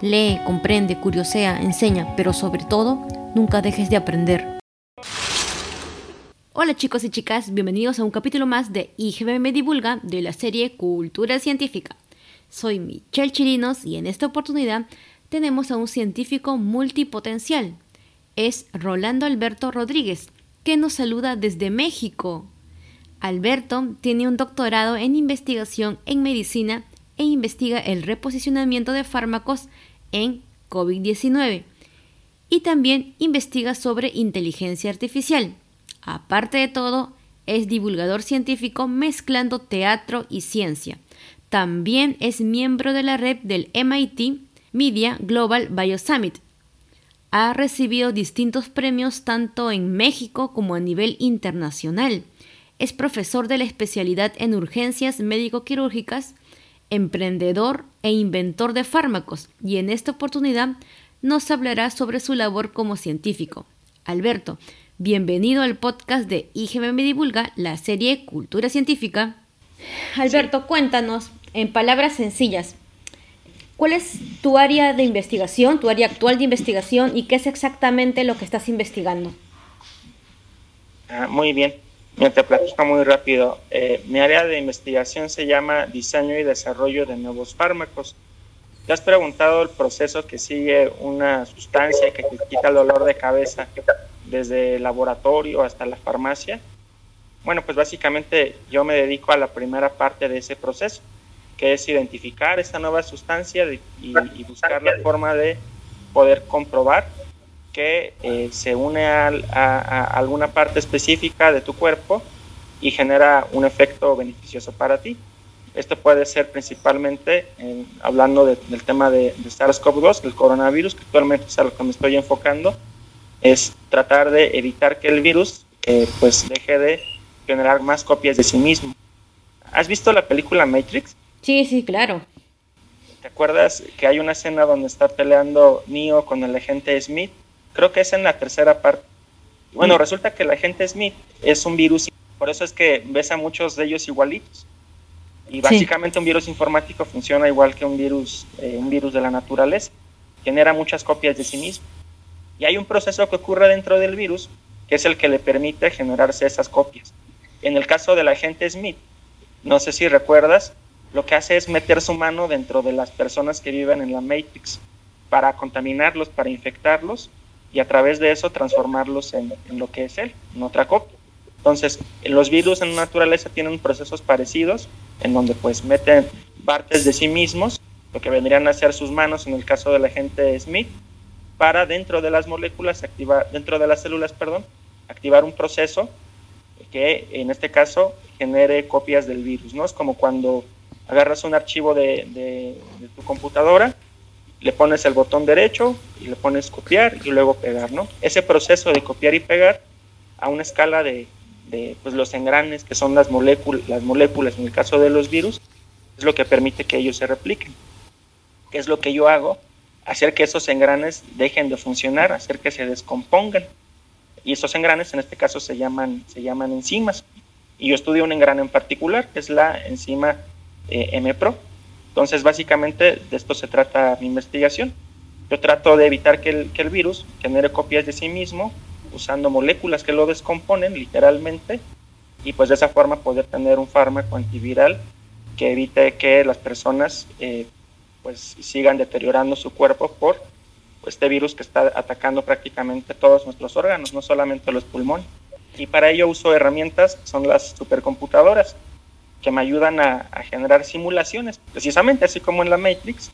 Lee, comprende, curiosea, enseña, pero sobre todo, nunca dejes de aprender. Hola chicos y chicas, bienvenidos a un capítulo más de IGB Me Divulga de la serie Cultura Científica. Soy Michelle Chirinos y en esta oportunidad tenemos a un científico multipotencial. Es Rolando Alberto Rodríguez, que nos saluda desde México. Alberto tiene un doctorado en investigación en medicina e investiga el reposicionamiento de fármacos en COVID-19 y también investiga sobre inteligencia artificial. Aparte de todo, es divulgador científico mezclando teatro y ciencia. También es miembro de la red del MIT Media Global Biosummit. Ha recibido distintos premios tanto en México como a nivel internacional. Es profesor de la especialidad en urgencias médico-quirúrgicas, emprendedor e inventor de fármacos y en esta oportunidad nos hablará sobre su labor como científico. Alberto, Bienvenido al podcast de IGM Divulga, la serie Cultura Científica. Alberto, cuéntanos, en palabras sencillas, ¿cuál es tu área de investigación, tu área actual de investigación y qué es exactamente lo que estás investigando? Ah, muy bien, te platico muy rápido. Eh, mi área de investigación se llama Diseño y Desarrollo de Nuevos Fármacos. ¿Te has preguntado el proceso que sigue una sustancia que te quita el dolor de cabeza desde el laboratorio hasta la farmacia. Bueno, pues básicamente yo me dedico a la primera parte de ese proceso, que es identificar esta nueva sustancia y, buscar la forma de poder comprobar que eh, se une a, alguna parte específica de tu cuerpo y genera un efecto beneficioso para ti. Esto puede ser principalmente hablando del tema de, de SARS-CoV-2, el coronavirus, que actualmente es a lo que me estoy enfocando, es tratar de evitar que el virus eh, pues deje de generar más copias de sí mismo. ¿Has visto la película Matrix? Sí, sí, claro. ¿Te acuerdas que hay una escena donde está peleando Neo con el agente Smith? Creo que es en la tercera parte. Bueno, mm. resulta que el agente Smith es un virus, por eso es que ves a muchos de ellos igualitos. Y básicamente un virus informático funciona igual que un virus, eh, un virus de la naturaleza. Genera muchas copias de sí mismo. Y hay un proceso que ocurre dentro del virus que es el que le permite generarse esas copias. En el caso del agente Smith, no sé si recuerdas, lo que hace es meter su mano dentro de las personas que viven en la Matrix para contaminarlos, para infectarlos y a través de eso transformarlos en, lo que es él, en otra copia. Entonces, los virus en la naturaleza tienen procesos parecidos en donde pues meten partes de sí mismos, lo que vendrían a ser sus manos en el caso del agente Smith, para dentro de las moléculas, activar, dentro de las células, perdón, activar un proceso que en este caso genere copias del virus, ¿no? Es como cuando agarras un archivo de, tu computadora, le pones el botón derecho y le pones copiar y luego pegar, ¿no? Ese proceso de copiar y pegar a una escala de, pues, los engranes que son las moléculas, las moléculas en el caso de los virus, es lo que permite que ellos se repliquen. ¿Qué es lo que yo hago? hacer que esos engranes dejen de funcionar, hacer que se descompongan. Y esos engranes en este caso se llaman, se llaman enzimas. Y yo estudio un engrane en particular, que es la enzima eh, MPRO. Entonces, básicamente de esto se trata mi investigación. Yo trato de evitar que el, que el virus genere copias de sí mismo usando moléculas que lo descomponen literalmente y pues de esa forma poder tener un fármaco antiviral que evite que las personas eh, pues sigan deteriorando su cuerpo por este virus que está atacando prácticamente todos nuestros órganos, no solamente los pulmones. Y para ello uso herramientas, son las supercomputadoras, que me ayudan a, generar simulaciones, precisamente así como en la Matrix,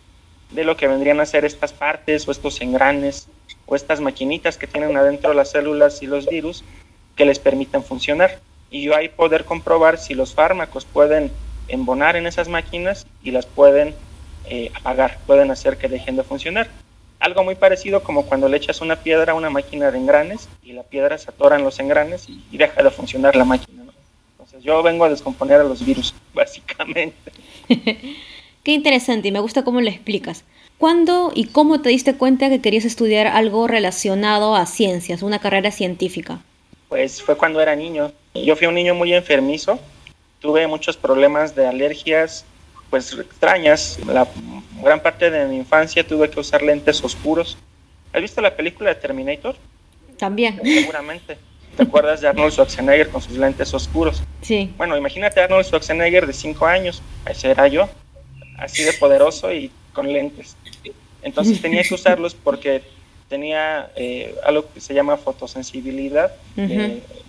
de lo que vendrían a ser estas partes o estos engranes o estas maquinitas que tienen adentro las células y los virus que les permiten funcionar. Y yo ahí poder comprobar si los fármacos pueden embonar en esas máquinas y las pueden eh, apagar, pueden hacer que dejen de funcionar. Algo muy parecido como cuando le echas una piedra a una máquina de engranes y la piedra se atora en los engranes y, deja de funcionar la máquina. Yo vengo a descomponer a los virus, básicamente. Qué interesante y me gusta cómo lo explicas. ¿Cuándo y cómo te diste cuenta que querías estudiar algo relacionado a ciencias, una carrera científica? Pues fue cuando era niño. Yo fui un niño muy enfermizo, tuve muchos problemas de alergias, pues extrañas. La gran parte de mi infancia tuve que usar lentes oscuros. ¿Has visto la película de Terminator? También. Seguramente. ¿Te acuerdas de Arnold Schwarzenegger con sus lentes oscuros? Sí. Bueno, imagínate a Arnold Schwarzenegger de 5 años, ese era yo, así de poderoso y con lentes. Entonces tenía que usarlos porque tenía eh, algo que se llama fotosensibilidad.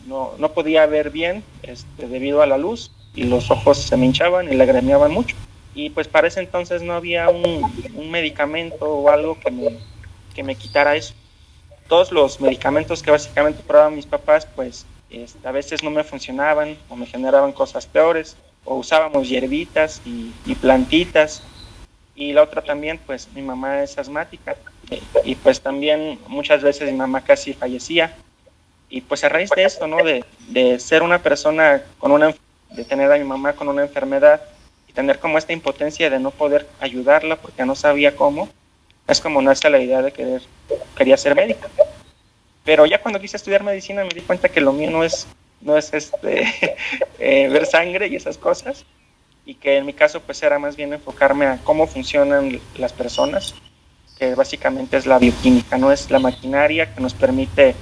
no, no, podía ver bien este, debido a la luz y los ojos se me hinchaban y lagrimeaban mucho. Y pues para ese entonces no había un, un medicamento o algo que me, que me quitara eso. Todos los medicamentos que básicamente probaban mis papás, pues este, a veces no me funcionaban o me generaban cosas peores. O usábamos hierbitas y, y plantitas. Y la otra también, pues mi mamá es asmática. Y pues también muchas veces mi mamá casi fallecía. Y pues a raíz de esto, ¿no? De, de ser una persona con una de tener a mi mamá con una enfermedad y tener como esta impotencia de no poder ayudarla porque no sabía cómo, es como nace la idea de querer, quería ser médico. Pero ya cuando quise estudiar medicina me di cuenta que lo mío no es, no es este, eh, ver sangre y esas cosas, y que en mi caso pues era más bien enfocarme a cómo funcionan las personas, que básicamente es la bioquímica, no es la maquinaria que nos permite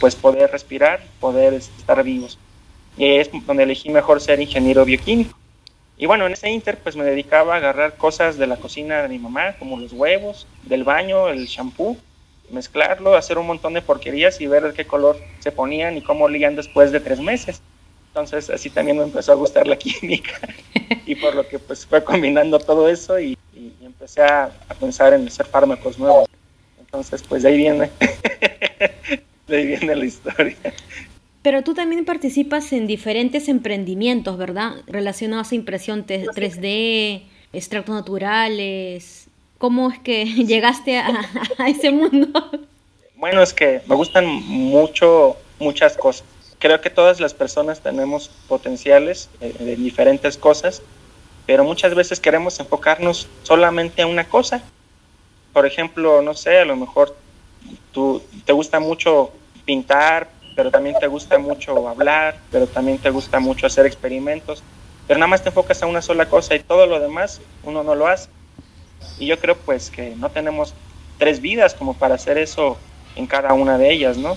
pues poder respirar, poder estar vivos y es donde elegí mejor ser ingeniero bioquímico. Y bueno, en ese inter pues me dedicaba a agarrar cosas de la cocina de mi mamá, como los huevos, del baño, el shampoo, mezclarlo, hacer un montón de porquerías y ver de qué color se ponían y cómo olían después de tres meses. Entonces así también me empezó a gustar la química y por lo que pues fue combinando todo eso y, empecé a, a, pensar en hacer fármacos nuevos. Entonces pues de ahí viene, de ahí viene la historia. Pero tú también participas en diferentes emprendimientos, ¿verdad? Relacionados a impresión 3D, extractos naturales. ¿Cómo es que llegaste a, ese mundo? Bueno, es que me gustan mucho muchas cosas. Creo que todas las personas tenemos potenciales eh, de diferentes cosas, pero muchas veces queremos enfocarnos solamente a una cosa. Por ejemplo, no sé, a lo mejor tú te gusta mucho pintar, pero también te gusta mucho hablar, pero también te gusta mucho hacer experimentos, pero nada más te enfocas a una sola cosa y todo lo demás uno no lo hace. Y yo creo pues que no tenemos tres vidas como para hacer eso en cada una de ellas, ¿no?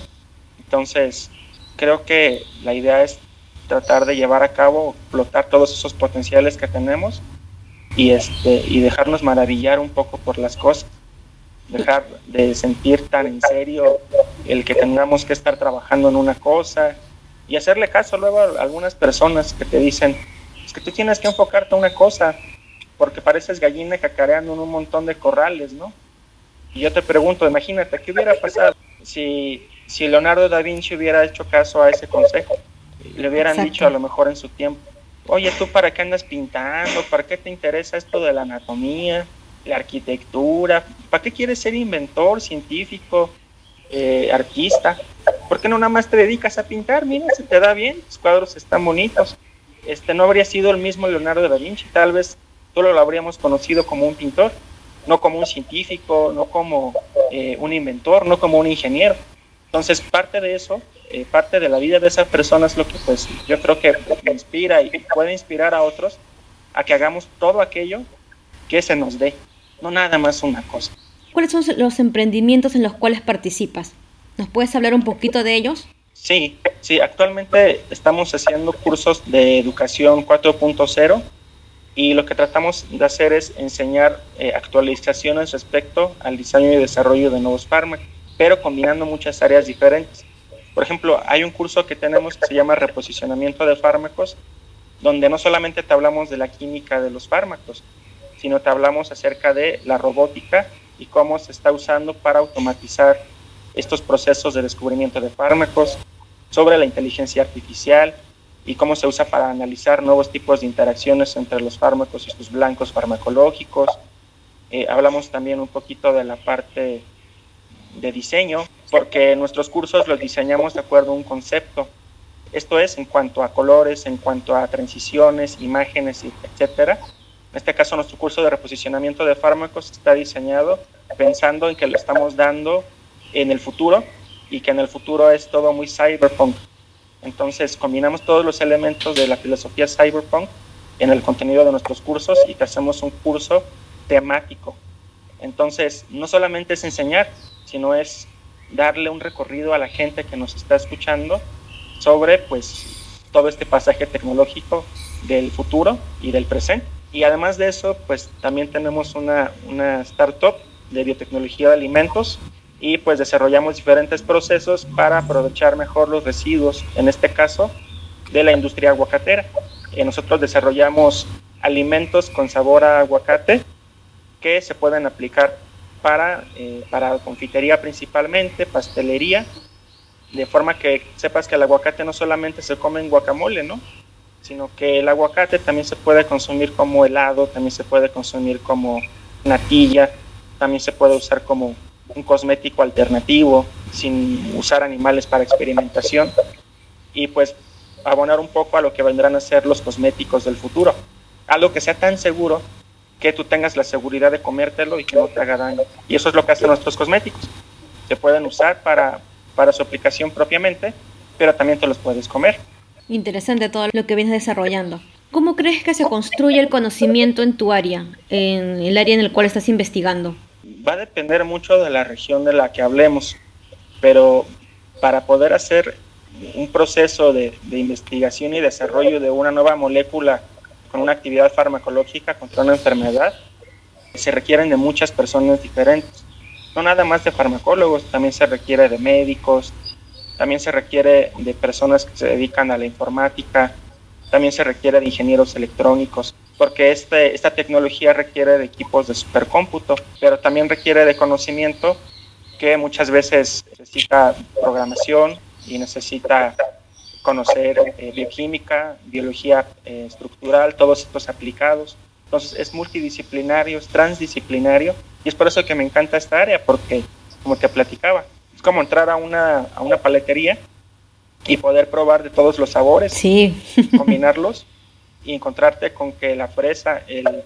Entonces, creo que la idea es tratar de llevar a cabo, explotar todos esos potenciales que tenemos y, este, y dejarnos maravillar un poco por las cosas dejar de sentir tan en serio el que tengamos que estar trabajando en una cosa y hacerle caso luego a algunas personas que te dicen, es que tú tienes que enfocarte a una cosa, porque pareces gallina cacareando en un montón de corrales, ¿no? Y yo te pregunto, imagínate, ¿qué hubiera pasado si, si Leonardo da Vinci hubiera hecho caso a ese consejo? Le hubieran dicho a lo mejor en su tiempo, oye, ¿tú para qué andas pintando? ¿Para qué te interesa esto de la anatomía? La arquitectura, ¿para qué quieres ser inventor, científico, eh, artista? ¿Por qué no nada más te dedicas a pintar? Mira, se te da bien, los cuadros están bonitos. Este no habría sido el mismo Leonardo da Vinci, tal vez solo lo habríamos conocido como un pintor, no como un científico, no como eh, un inventor, no como un ingeniero. Entonces, parte de eso, eh, parte de la vida de esa persona es lo que pues yo creo que inspira y puede inspirar a otros a que hagamos todo aquello que se nos dé no nada más una cosa. ¿Cuáles son los emprendimientos en los cuales participas? ¿Nos puedes hablar un poquito de ellos? Sí, sí, actualmente estamos haciendo cursos de educación 4.0 y lo que tratamos de hacer es enseñar eh, actualizaciones respecto al diseño y desarrollo de nuevos fármacos, pero combinando muchas áreas diferentes. Por ejemplo, hay un curso que tenemos que se llama reposicionamiento de fármacos, donde no solamente te hablamos de la química de los fármacos, sino te hablamos acerca de la robótica y cómo se está usando para automatizar estos procesos de descubrimiento de fármacos, sobre la inteligencia artificial y cómo se usa para analizar nuevos tipos de interacciones entre los fármacos y sus blancos farmacológicos, Eh, hablamos también un poquito de la parte de diseño, porque nuestros cursos los diseñamos de acuerdo a un concepto. Esto es en cuanto a colores, en cuanto a transiciones, imágenes, etcétera. En este caso, nuestro curso de reposicionamiento de fármacos está diseñado pensando en que lo estamos dando en el futuro y que en el futuro es todo muy cyberpunk. Entonces, combinamos todos los elementos de la filosofía cyberpunk en el contenido de nuestros cursos y te hacemos un curso temático. Entonces, no solamente es enseñar, sino es darle un recorrido a la gente que nos está escuchando sobre pues todo este pasaje tecnológico del futuro y del presente. Y además de eso, pues también tenemos una, una startup de biotecnología de alimentos y pues desarrollamos diferentes procesos para aprovechar mejor los residuos, en este caso de la industria aguacatera. Y nosotros desarrollamos alimentos con sabor a aguacate que se pueden aplicar para, eh, para confitería principalmente, pastelería, de forma que sepas que el aguacate no solamente se come en guacamole, ¿no? Sino que el aguacate también se puede consumir como helado, también se puede consumir como natilla, también se puede usar como un cosmético alternativo, sin usar animales para experimentación, y pues abonar un poco a lo que vendrán a ser los cosméticos del futuro, algo que sea tan seguro que tú tengas la seguridad de comértelo y que no te haga daño. Y eso es lo que hacen nuestros cosméticos. Se pueden usar para, para su aplicación propiamente, pero también te los puedes comer. Interesante todo lo que vienes desarrollando. ¿Cómo crees que se construye el conocimiento en tu área, en el área en el cual estás investigando? Va a depender mucho de la región de la que hablemos, pero para poder hacer un proceso de, de investigación y desarrollo de una nueva molécula con una actividad farmacológica contra una enfermedad, se requieren de muchas personas diferentes. No nada más de farmacólogos, también se requiere de médicos, también se requiere de personas que se dedican a la informática, también se requiere de ingenieros electrónicos, porque este, esta tecnología requiere de equipos de supercómputo, pero también requiere de conocimiento que muchas veces necesita programación y necesita conocer eh, bioquímica, biología eh, estructural, todos estos aplicados. Entonces es multidisciplinario, es transdisciplinario y es por eso que me encanta esta área, porque como te platicaba, es como entrar a una, a una paletería y poder probar de todos los sabores, sí. combinarlos y encontrarte con que la fresa, el,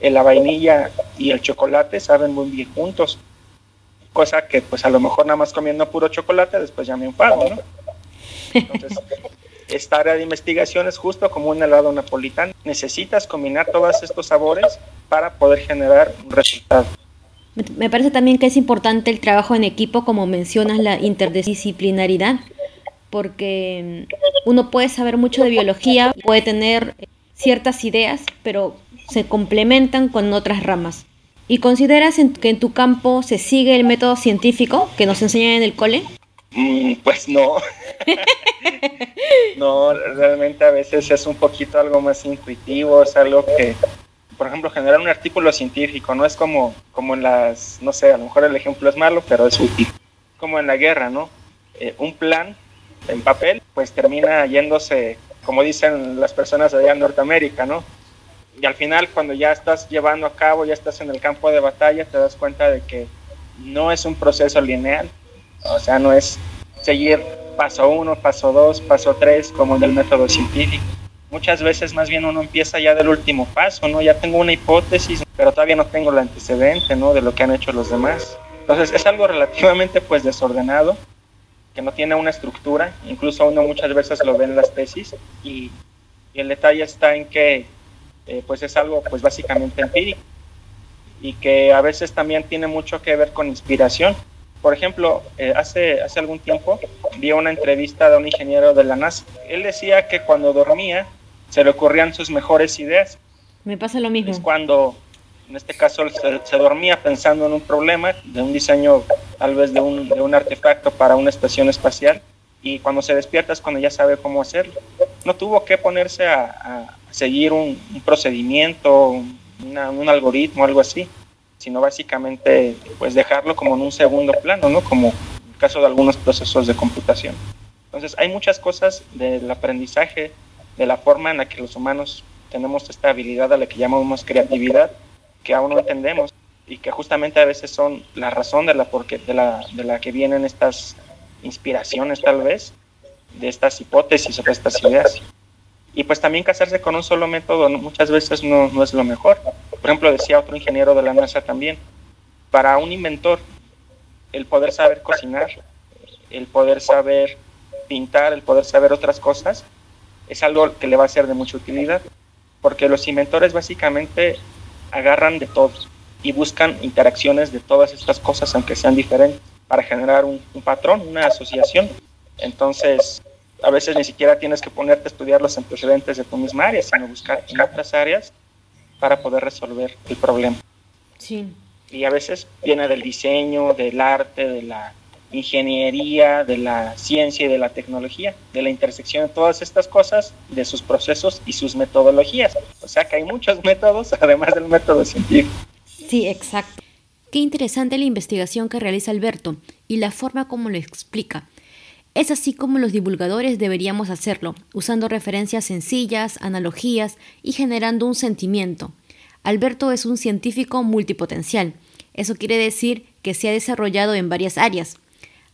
la vainilla y el chocolate saben muy bien juntos. Cosa que pues a lo mejor nada más comiendo puro chocolate después ya me enfado, ¿no? Entonces, esta área de investigación es justo como un helado napolitano. Necesitas combinar todos estos sabores para poder generar un resultado. Me parece también que es importante el trabajo en equipo, como mencionas, la interdisciplinaridad, porque mm, uno puede saber mucho de biología, puede tener ciertas ideas, pero se complementan con otras ramas. ¿Y consideras que en tu campo se sigue el método científico que nos enseñan en el cole? Mm, pues no. no, realmente a veces es un poquito algo más intuitivo, es algo que, por ejemplo, generar un artículo científico no es como, como en las, no sé, a lo mejor el ejemplo es malo, pero es útil. Como en la guerra, ¿no? Eh, un plan en papel, pues termina yéndose, como dicen las personas allá en Norteamérica, ¿no? Y al final, cuando ya estás llevando a cabo, ya estás en el campo de batalla, te das cuenta de que no es un proceso lineal, o sea, no es seguir paso uno, paso dos, paso tres, como en el método científico. Muchas veces más bien uno empieza ya del último paso, ¿no? Ya tengo una hipótesis, pero todavía no tengo el antecedente, ¿no? De lo que han hecho los demás. Entonces es algo relativamente pues desordenado, que no tiene una estructura, incluso uno muchas veces lo ve en las tesis y, el detalle está en que eh, pues es algo pues básicamente empírico y que a veces también tiene mucho que ver con inspiración por ejemplo, eh, hace, hace algún tiempo vi una entrevista de un ingeniero de la NASA. Él decía que cuando dormía se le ocurrían sus mejores ideas. Me pasa lo mismo. Es cuando, en este caso, se, dormía pensando en un problema, de un diseño tal vez de un, de un artefacto para una estación espacial, y cuando se despierta es cuando ya sabe cómo hacerlo. No tuvo que ponerse a, a seguir un, un procedimiento, un algoritmo, algo así sino básicamente pues dejarlo como en un segundo plano, ¿no? Como el caso de algunos procesos de computación. Entonces hay muchas cosas del aprendizaje, de la forma en la que los humanos tenemos esta habilidad a la que llamamos creatividad, que aún no entendemos. y que justamente a veces son la razón de la, porque, de la, de la que vienen estas inspiraciones tal vez, de estas hipótesis o de estas ideas. Y pues también casarse con un solo método muchas veces no, no es lo mejor. Por ejemplo, decía otro ingeniero de la NASA también, para un inventor, el poder saber cocinar, el poder saber pintar, el poder saber otras cosas, es algo que le va a ser de mucha utilidad, porque los inventores básicamente agarran de todo y buscan interacciones de todas estas cosas, aunque sean diferentes, para generar un, patrón, una asociación. Entonces, a veces ni siquiera tienes que ponerte a estudiar los antecedentes de tu misma área, sino buscar en otras áreas para poder resolver el problema. Sí. Y a veces viene del diseño, del arte, de la ingeniería, de la ciencia y de la tecnología, de la intersección de todas estas cosas, de sus procesos y sus metodologías. O sea que hay muchos métodos, además del método científico. Sí, exacto. Qué interesante la investigación que realiza Alberto y la forma como lo explica. Es así como los divulgadores deberíamos hacerlo, usando referencias sencillas, analogías y generando un sentimiento. Alberto es un científico multipotencial. Eso quiere decir que se ha desarrollado en varias áreas,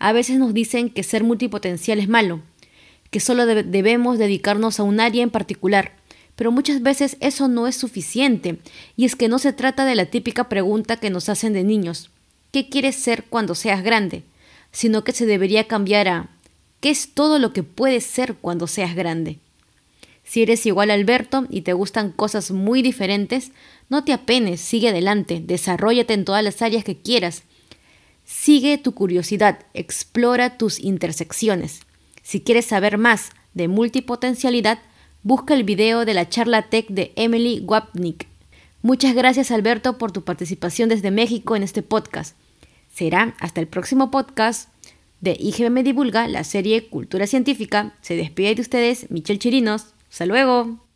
a veces nos dicen que ser multipotencial es malo, que solo debemos dedicarnos a un área en particular, pero muchas veces eso no es suficiente, y es que no se trata de la típica pregunta que nos hacen de niños, ¿qué quieres ser cuando seas grande? sino que se debería cambiar a ¿qué es todo lo que puedes ser cuando seas grande? Si eres igual a Alberto y te gustan cosas muy diferentes, no te apenes, sigue adelante, desarrollate en todas las áreas que quieras, Sigue tu curiosidad, explora tus intersecciones. Si quieres saber más de multipotencialidad, busca el video de la charla tech de Emily Wapnick. Muchas gracias Alberto por tu participación desde México en este podcast. Será hasta el próximo podcast de IGBM Divulga, la serie Cultura Científica. Se despide de ustedes Michelle Chirinos. Hasta luego.